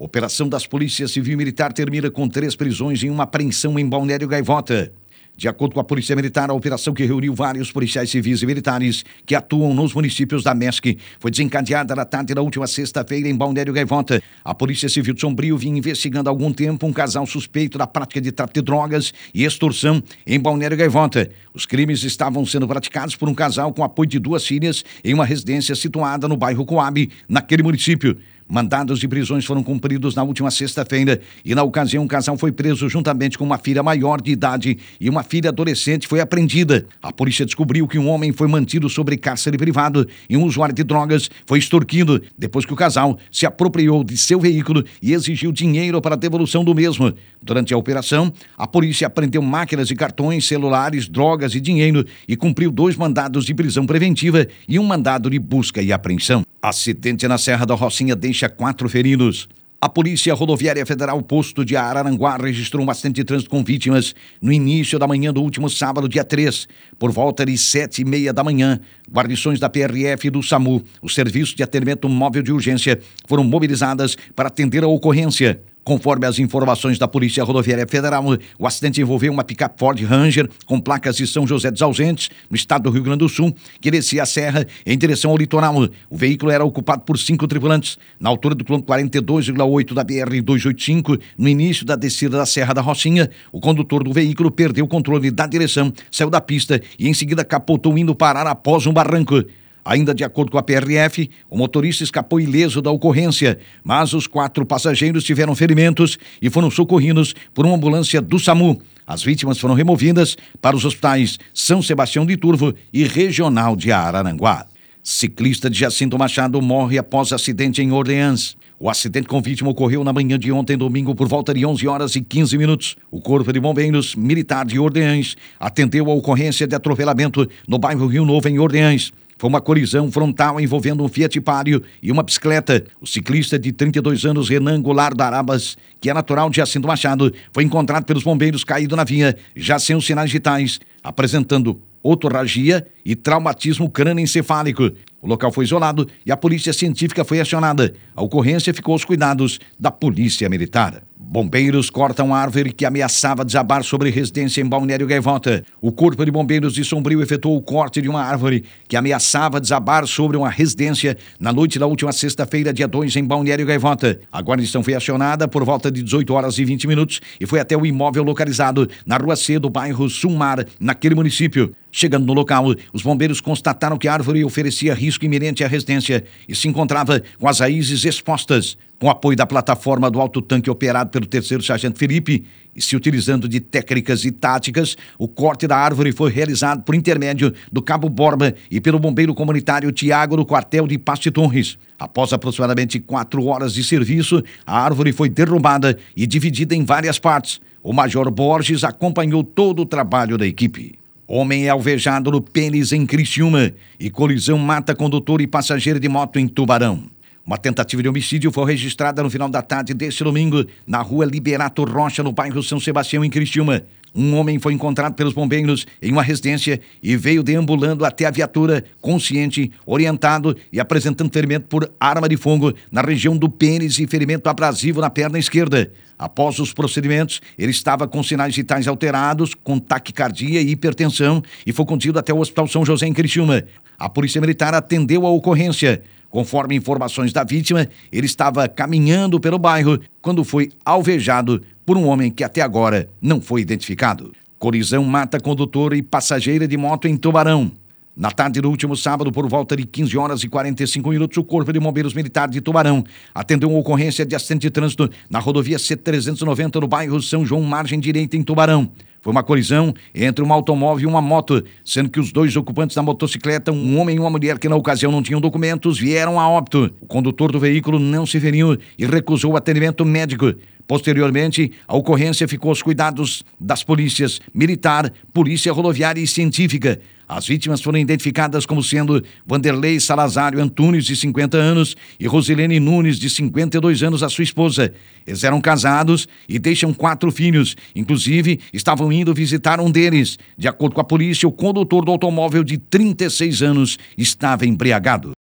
Operação das Polícias Civil e Militar termina com três prisões e uma apreensão em Balneário Gaivota. De acordo com a Polícia Militar, a operação que reuniu vários policiais civis e militares que atuam nos municípios da MESC foi desencadeada na tarde da última sexta-feira em Balneário Gaivota. A Polícia Civil de Sombrio vinha investigando há algum tempo um casal suspeito da prática de tráfico de drogas e extorsão em Balneário Gaivota. Os crimes estavam sendo praticados por um casal com apoio de duas filhas em uma residência situada no bairro Coab, naquele município. Mandados de prisões foram cumpridos na última sexta-feira e, na ocasião, um casal foi preso juntamente com uma filha maior de idade e uma filha adolescente foi apreendida. A polícia descobriu que um homem foi mantido sobre cárcere privado e um usuário de drogas foi extorquido depois que o casal se apropriou de seu veículo e exigiu dinheiro para a devolução do mesmo. Durante a operação, a polícia apreendeu máquinas e cartões, celulares, drogas e dinheiro e cumpriu dois mandados de prisão preventiva e um mandado de busca e apreensão. Acidente na Serra da Rocinha deixa quatro feridos. A Polícia Rodoviária Federal Posto de Araranguá registrou um acidente de trânsito com vítimas no início da manhã do último sábado, dia 3. Por volta de sete e meia da manhã, guarnições da PRF e do SAMU, o Serviço de Atendimento Móvel de Urgência, foram mobilizadas para atender a ocorrência. Conforme as informações da Polícia Rodoviária Federal, o acidente envolveu uma picape Ford Ranger com placas de São José dos Ausentes, no estado do Rio Grande do Sul, que descia a serra em direção ao litoral. O veículo era ocupado por cinco tripulantes. Na altura do quilômetro 42,8 da BR-285, no início da descida da Serra da Rocinha, o condutor do veículo perdeu o controle da direção, saiu da pista e em seguida capotou indo parar após um barranco. Ainda de acordo com a PRF, o motorista escapou ileso da ocorrência, mas os quatro passageiros tiveram ferimentos e foram socorridos por uma ambulância do SAMU. As vítimas foram removidas para os hospitais São Sebastião de Turvo e Regional de Araranguá. Ciclista de Jacinto Machado morre após acidente em Orleans. O acidente com vítima ocorreu na manhã de ontem, domingo, por volta de 11 horas e 15 minutos. O Corpo de Bombeiros Militar de Orleans atendeu a ocorrência de atropelamento no bairro Rio Novo, em Orleans. Foi uma colisão frontal envolvendo um Fiat Palio e uma bicicleta. O ciclista de 32 anos, Renan Goulart Darabas, que é natural de Jacinto Machado, foi encontrado pelos bombeiros caído na vinha, já sem os sinais vitais, apresentando otorragia e traumatismo crânioencefálico. O local foi isolado e a polícia científica foi acionada. A ocorrência ficou aos cuidados da polícia militar. Bombeiros cortam árvore que ameaçava desabar sobre residência em Balneário Gaivota. O Corpo de Bombeiros de Sombrio efetuou o corte de uma árvore que ameaçava desabar sobre uma residência na noite da última sexta-feira, dia 2, em Balneário Gaivota. A guarnição foi acionada por volta de 18 horas e 20 minutos e foi até o imóvel localizado na Rua C do bairro Sumar, naquele município. Chegando no local, os bombeiros constataram que a árvore oferecia risco iminente à residência e se encontrava com as raízes expostas. Com apoio da plataforma do alto tanque operado pelo terceiro sargento Felipe e se utilizando de técnicas e táticas, o corte da árvore foi realizado por intermédio do cabo Borba e pelo bombeiro comunitário Tiago do quartel de Paste Torres. Após aproximadamente quatro horas de serviço, a árvore foi derrubada e dividida em várias partes. O major Borges acompanhou todo o trabalho da equipe. Homem é alvejado no pênis em Criciúma e colisão mata condutor e passageiro de moto em Tubarão. Uma tentativa de homicídio foi registrada no final da tarde deste domingo na rua Liberato Rocha, no bairro São Sebastião, em Criciúma. Um homem foi encontrado pelos bombeiros em uma residência e veio deambulando até a viatura, consciente, orientado e apresentando ferimento por arma de fogo na região do pênis e ferimento abrasivo na perna esquerda. Após os procedimentos, ele estava com sinais vitais alterados, com taquicardia e hipertensão e foi conduzido até o Hospital São José em Criciúma. A Polícia Militar atendeu a ocorrência. Conforme informações da vítima, ele estava caminhando pelo bairro quando foi alvejado por um homem que até agora não foi identificado. Colisão mata condutor e passageira de moto em Tubarão. Na tarde do último sábado, por volta de 15 horas e 45 minutos, o Corpo de Bombeiros Militar de Tubarão atendeu uma ocorrência de acidente de trânsito na rodovia C-390 no bairro São João, margem direita, em Tubarão. Foi uma colisão entre um automóvel e uma moto, sendo que os dois ocupantes da motocicleta, um homem e uma mulher que na ocasião não tinham documentos, vieram a óbito. O condutor do veículo não se feriu e recusou atendimento médico. Posteriormente, a ocorrência ficou aos cuidados das polícias militar, polícia rodoviária e científica. As vítimas foram identificadas como sendo Vanderlei Salazário Antunes, de 50 anos, e Rosilene Nunes, de 52 anos, a sua esposa. Eles eram casados e deixam quatro filhos. Inclusive, estavam indo visitar um deles. De acordo com a polícia, o condutor do automóvel de 36 anos estava embriagado.